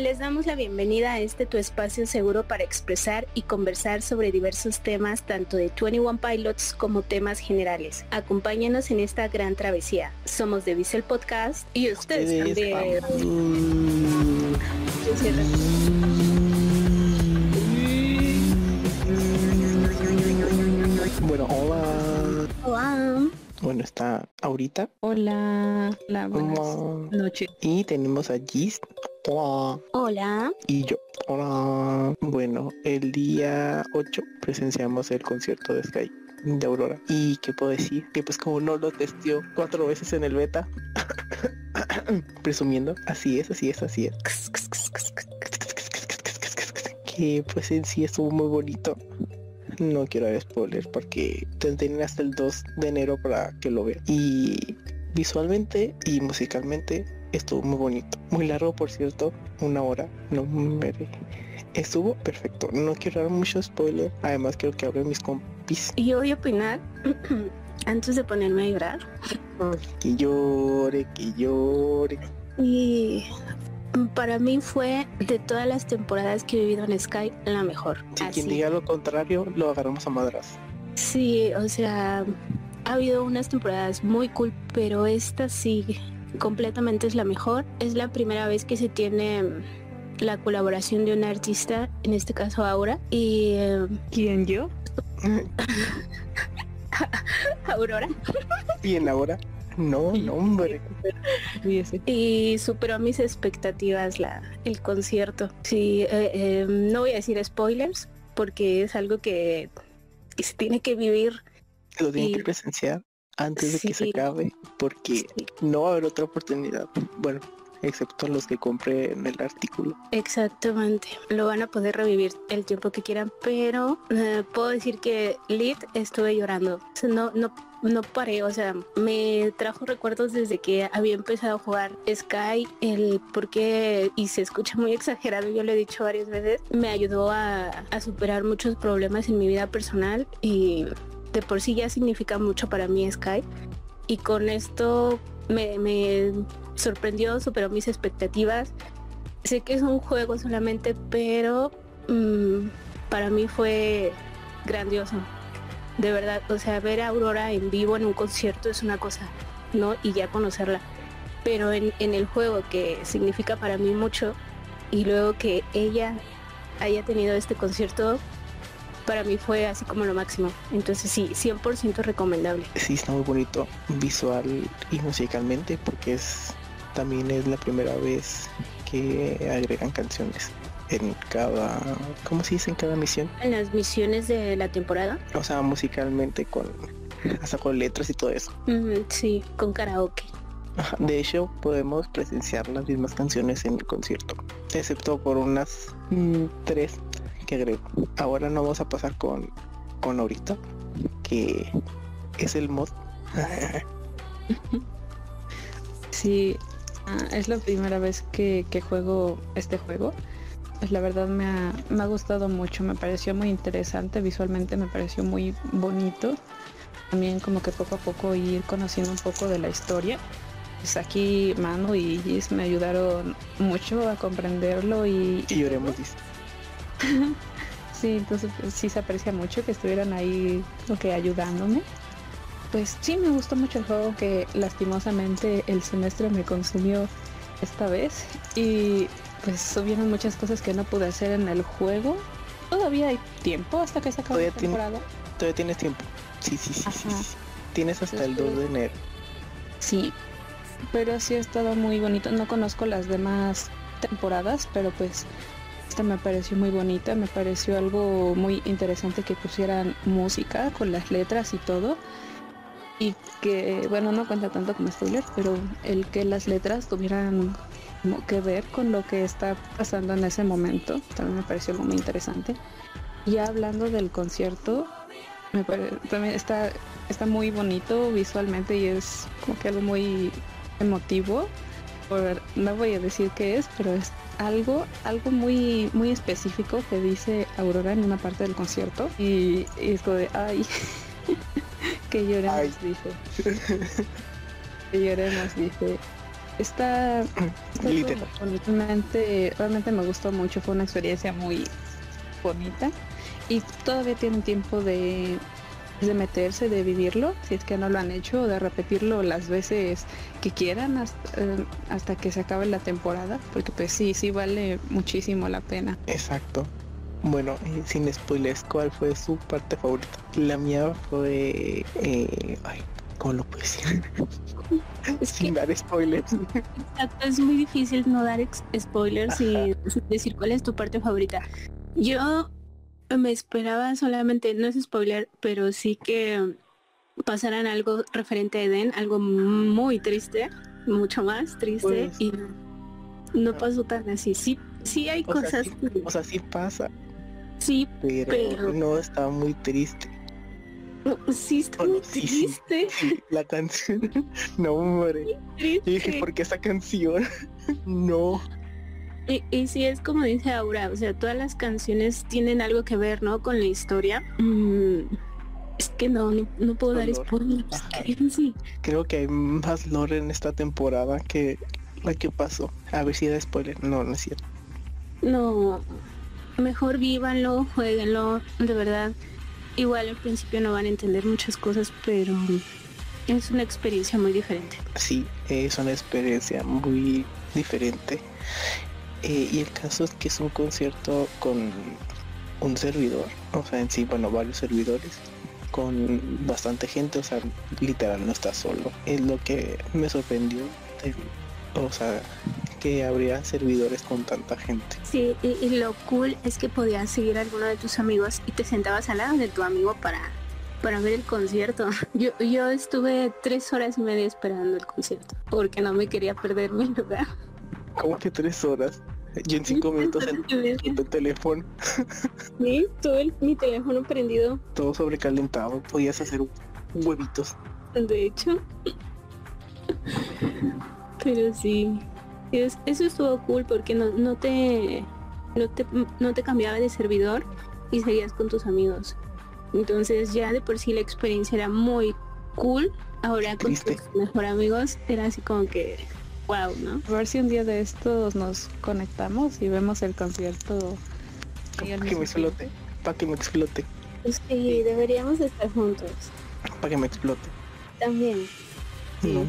Les damos la bienvenida a este tu espacio seguro para expresar y conversar sobre diversos temas tanto de 21 Pilots como temas generales. Acompáñanos en esta gran travesía. Somos de Visual Podcast y ustedes, también. Bueno, hola. Hola. Bueno, está ahorita. Hola, la buenas Hola. noches. Y tenemos a Gis. Hola. Hola. Y yo. Hola. Bueno, el día 8 presenciamos el concierto de Sky de Aurora. Y qué puedo decir, que pues como no lo testió cuatro veces en el beta, presumiendo, así es, así es, así es. Que pues en sí estuvo muy bonito. No quiero dar spoilers porque tienen hasta el 2 de enero para que lo vean. Y visualmente y musicalmente estuvo muy bonito. Muy largo, por cierto, una hora. No me... Estuvo perfecto. No quiero dar mucho spoiler. Además quiero que hablen mis compis. Y yo voy a opinar antes de ponerme a llorar. Que llore, que llore. Y para mí fue de todas las temporadas que he vivido en Sky la mejor. Si Así. quien diga lo contrario, lo agarramos a madras. Sí, o sea, ha habido unas temporadas muy cool, pero esta sí, completamente es la mejor. Es la primera vez que se tiene mm, la colaboración de un artista, en este caso Aura, y eh, ¿Quién yo? Aurora, Bien ahora. No, no, hombre. Y superó mis expectativas la, el concierto. Sí, eh, eh, no voy a decir spoilers, porque es algo que, que se tiene que vivir. Lo tienen Y- que presenciar antes de que se acabe. Porque Sí. no va a haber otra oportunidad. Bueno, excepto los que compren el artículo. Exactamente, lo van a poder revivir el tiempo que quieran, pero eh, puedo decir que Lit estuve llorando, O sea, no, no, no paré, o sea, me trajo recuerdos desde que había empezado a jugar Sky, el por qué, y se escucha muy exagerado, yo lo he dicho varias veces, me ayudó a, a superar muchos problemas en mi vida personal y de por sí ya significa mucho para mí Sky, y con esto me, me sorprendió, superó mis expectativas. Sé que es un juego solamente, pero mm, para mí fue grandioso. De verdad, o sea, ver a Aurora en vivo en un concierto es una cosa, ¿no? Y ya conocerla. Pero en, en el juego, que significa para mí mucho, y luego que ella haya tenido este concierto, para mí fue así como lo máximo. Entonces sí, 100% recomendable. Sí, está muy bonito visual y musicalmente porque es también es la primera vez que agregan canciones en cada, ¿cómo se dice? En cada misión. En las misiones de la temporada, O sea, musicalmente con hasta con letras y todo eso. mm, sí, con karaoke. De hecho, podemos presenciar las mismas canciones en el concierto, excepto por unas mm, tres que agrego. Ahora no vamos a pasar con, con ahorita, que es el mod. Sí, ah, es la primera vez que, que juego este juego. Pues la verdad me ha, me ha gustado mucho, me pareció muy interesante, visualmente me pareció muy bonito. También como que poco a poco ir conociendo un poco de la historia. Pues aquí Manu y Gis me ayudaron mucho a comprenderlo y, y lloremos, dice. Sí, entonces pues, sí se aprecia mucho que estuvieran ahí que ayudándome. Pues sí, me gustó mucho el juego que lastimosamente el semestre me consumió esta vez y pues hubieron muchas cosas que no pude hacer en el juego. Todavía hay tiempo hasta que se acabe la tiene- temporada. Todavía tienes tiempo. Sí, sí, sí, sí. Tienes hasta el 2 de enero. Sí, pero sí ha estado muy bonito. No conozco las demás temporadas, pero pues esta me pareció muy bonita. Me pareció algo muy interesante que pusieran música con las letras y todo. Y que, bueno, no cuenta tanto como spoiler, pero el que las letras tuvieran que ver con lo que está pasando en ese momento, también me pareció algo muy interesante. Ya hablando del concierto, también está, está muy bonito visualmente y es como que algo muy emotivo. No voy a decir qué es, pero es algo, algo muy, muy específico que dice Aurora en una parte del concierto. Y, y es como de, ay, que lloremos, dice. que lloremos, dice. está, está Literal. realmente, realmente me gustó mucho, fue una experiencia muy bonita y todavía tienen tiempo de, de meterse, de vivirlo, si es que no lo han hecho, o de repetirlo las veces que quieran hasta, eh, hasta que se acabe la temporada, porque pues sí, sí vale muchísimo la pena. Exacto. Bueno, eh, sin spoilers, ¿cuál fue su parte favorita? La mía fue... eh, ay, ¿cómo lo puedo decir? Es que sin dar spoilers. exacto, es muy difícil no dar spoilers y decir cuál es tu parte favorita. Yo me esperaba solamente, no es spoiler, pero sí que pasaran algo referente a Eden, algo muy triste, mucho más triste Pues- y no pasó tan así. Sí, sí hay O sea, cosas, sí, o sea, sí pasa, sí, pero, Pero- no está muy triste. no, sí está Bueno, muy sí, triste, Sí, la canción. No, hombre. Y dije. ¿por qué esa canción? no. Y, y sí es como dice Aura, o sea, todas las canciones tienen algo que ver, ¿no? Con la historia. Mm, es que no, no, no puedo dar spoilers. Sí. Creo que hay más lore en esta temporada que la que pasó. A ver si da spoiler. No, no es cierto. No, mejor vívanlo, jueguenlo, de verdad. Igual al principio no van a entender muchas cosas, pero es una experiencia muy diferente. Sí, es una experiencia muy diferente. Eh, y el caso es que es un concierto con un servidor, o sea, en sí, bueno, varios servidores, con bastante gente, o sea, literal no está solo. Es lo que me sorprendió, o sea, que habría servidores con tanta gente. Sí, y, y lo cool es que podías seguir a alguno de tus amigos y te sentabas al lado de tu amigo para, para ver el concierto. Yo, yo estuve tres horas y media esperando el concierto porque no me quería perder mi lugar. Como que tres horas. Yo en cinco minutos en el teléfono, Sí, tuve el- mi teléfono prendido, todo sobrecalentado, podías hacer huevitos. de hecho. Pero sí, es- eso estuvo cool porque no, no te no te no te cambiaba de servidor y seguías con tus amigos. Entonces ya de por sí la experiencia era muy cool. Ahora con tus mejor amigos era así como que wow, ¿no? A ver si un día de estos nos conectamos y vemos el concierto. Para que me explote, para que me explote, Sí, deberíamos estar juntos. para que me explote. También. Sí. No,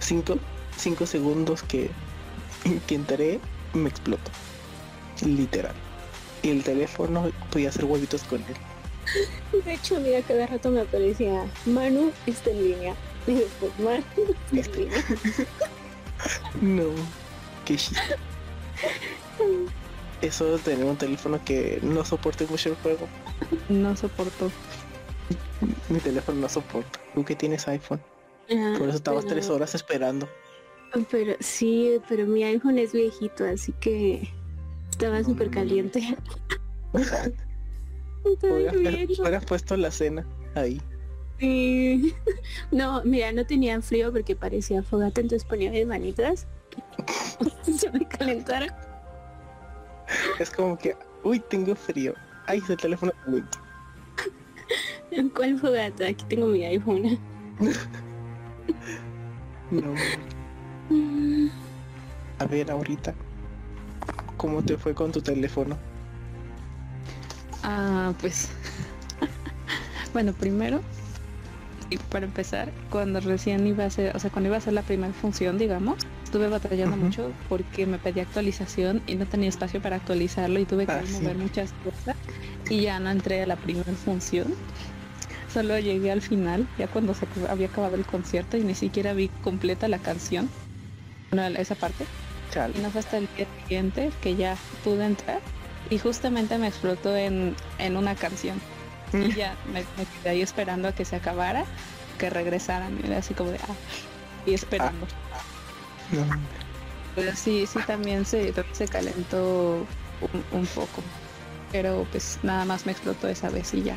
cinco, cinco segundos que, que entré, me explotó. Literal. Y el teléfono podía hacer huevitos con él. De hecho, mira, cada rato me aparecía Manu está en línea. Línea. No, qué chiste. Eso de tener un teléfono que no soporte mucho el juego. No soporto. Mi teléfono no soporta. Tú que tienes iPhone. Ah, Por eso estabas pero- tres horas esperando. Pero sí, pero mi iPhone es viejito, así que estaba No, súper no, no. caliente. Hubieras puesto la cena ahí. Sí. No, mira, no tenía frío porque parecía fogata, entonces ponía mis manitas. Se me calentaron. Es como que, uy, tengo frío. Ay, ese teléfono. ¿Cuál fogata? Aquí tengo mi iPhone. No. Mm, A ver, ahorita. ¿Cómo te fue con tu teléfono? Ah, pues. bueno, primero, y para empezar, cuando recién iba a ser, o sea, cuando iba a ser la primera función, digamos, estuve batallando mucho porque me pedía actualización y no tenía espacio para actualizarlo y tuve que Ah, sí. mover muchas cosas y ya no entré a la primera función. Solo llegué al final, ya cuando se había acabado el concierto y ni siquiera vi completa la canción, bueno, esa parte. Chale. Y no fue hasta el día siguiente que ya pude entrar y justamente me explotó en, en una canción. Y ya me, me quedé ahí esperando a que se acabara, que regresaran. Y era así como de, ah, y esperando. No, hombre. Pero sí, sí también se, se calentó un, un poco. Pero pues nada más me explotó esa vez y ya.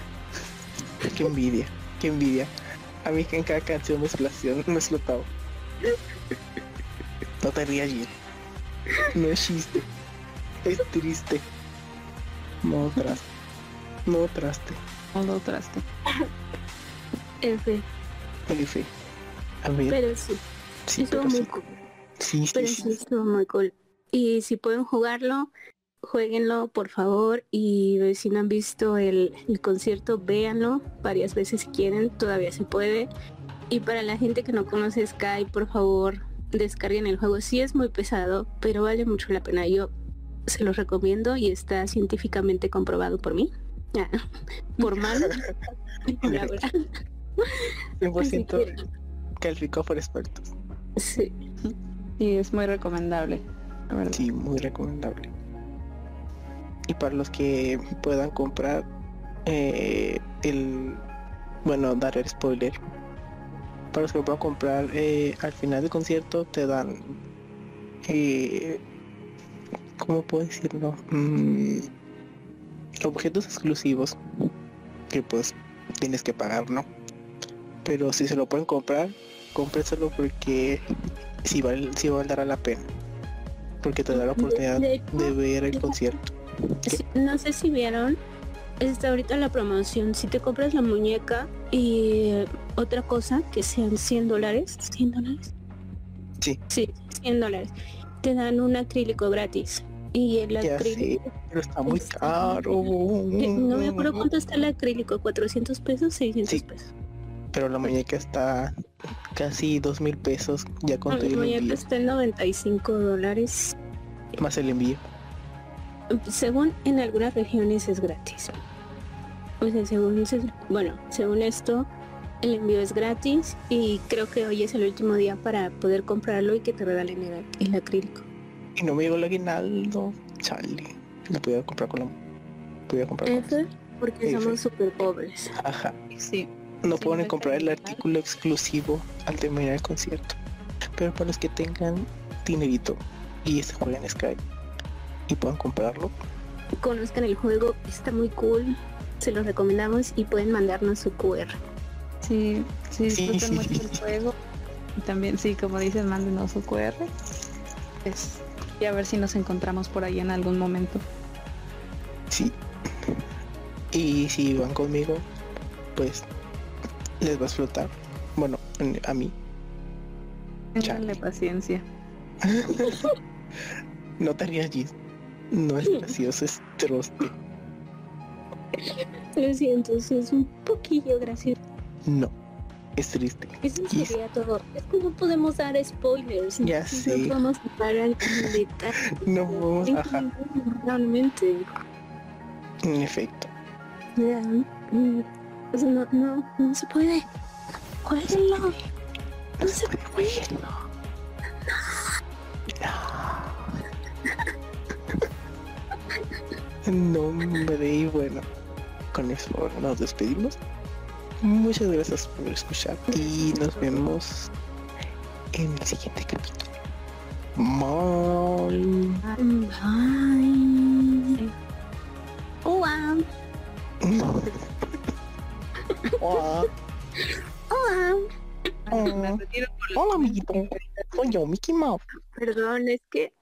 qué envidia, qué envidia. A mí que en cada canción me explotó, me explotaba. No te rías, Gil. No es chiste. Es triste. No traste. No traste. No lo traste. F, F. A ver, pero sí. Sí, estuvo pero muy sí. cool. Sí, sí, Pero sí. sí, estuvo muy cool. Y si pueden jugarlo, jueguenlo, por favor. Y si no han visto el, el concierto, véanlo varias veces si quieren, todavía se puede. Y para la gente que no conoce Sky, por favor, descarguen el juego. Sí es muy pesado, pero vale mucho la pena. Yo se los recomiendo y está científicamente comprobado por mí. Por mal. la verdad. 100% Así que- calificado por expertos. Sí. Y es muy recomendable. La verdad. Sí, muy recomendable. Y para los que puedan comprar eh, el bueno dar el spoiler. Para los que puedan comprar eh, al final del concierto te dan eh, ¿cómo puedo decirlo? Mm, objetos exclusivos que pues tienes que pagar, ¿no? Pero si se lo pueden comprar, cómprenselo porque si vale, si valdrá la pena. Porque te da la oportunidad De hecho, de ver el concierto. Sí, no sé si vieron, está ahorita la promoción, si te compras la muñeca y otra cosa que sean 100 dólares, 100 dólares. Sí. Sí, 100 dólares. Te dan un acrílico gratis. Y el Ya sé, acrílico, pero está muy Está- caro. no me acuerdo cuánto está el acrílico, 400 pesos, 600 Sí. pesos. Pero la muñeca está casi dos mil pesos ya con No, todo la muñeca envío. está en 95 dólares. Más el envío. Según en algunas regiones es gratis. O sea, según se- bueno, según esto, el envío es gratis y creo que hoy es el último día para poder comprarlo y que te regalen el, el acrílico. Y no me llegó el aguinaldo. Chale. Lo podía comprar con la. Podía comprar con F porque F. somos súper pobres. Ajá. Sí. No Sí, pueden comprar el artículo exclusivo al terminar el concierto. Pero para los que tengan dinerito y se jueguen en Sky y puedan comprarlo, Conozcan el juego, está muy cool. Se los recomendamos y pueden mandarnos su QR. Sí, sí, disfruten sí. mucho el juego. Y también, sí, como dicen, mándenos su QR. Pues, y a ver si nos encontramos por ahí en algún momento. sí. Y si van conmigo, pues les va a explotar. Bueno, en- a mí. Ténganle paciencia. No te rías, Gis. No es gracioso, es troste. Lo siento, es un poquillo gracioso. No, es triste. Eso Y- sería todo. Es que no podemos dar spoilers. Ya entonces sé. No podemos entrar en detalle. No vamos, Realmente. en efecto. Mm, sea, no, no, no se puede. Jueguenlo. No se puede. No, hombre, y bueno, con eso nos despedimos. Muchas gracias por escuchar y nos vemos en el siguiente capítulo. Bye. Bye. Hola. Hola. Hola. Hola, Hola, amiguito. Soy yo, Mickey Mouse. Perdón, es que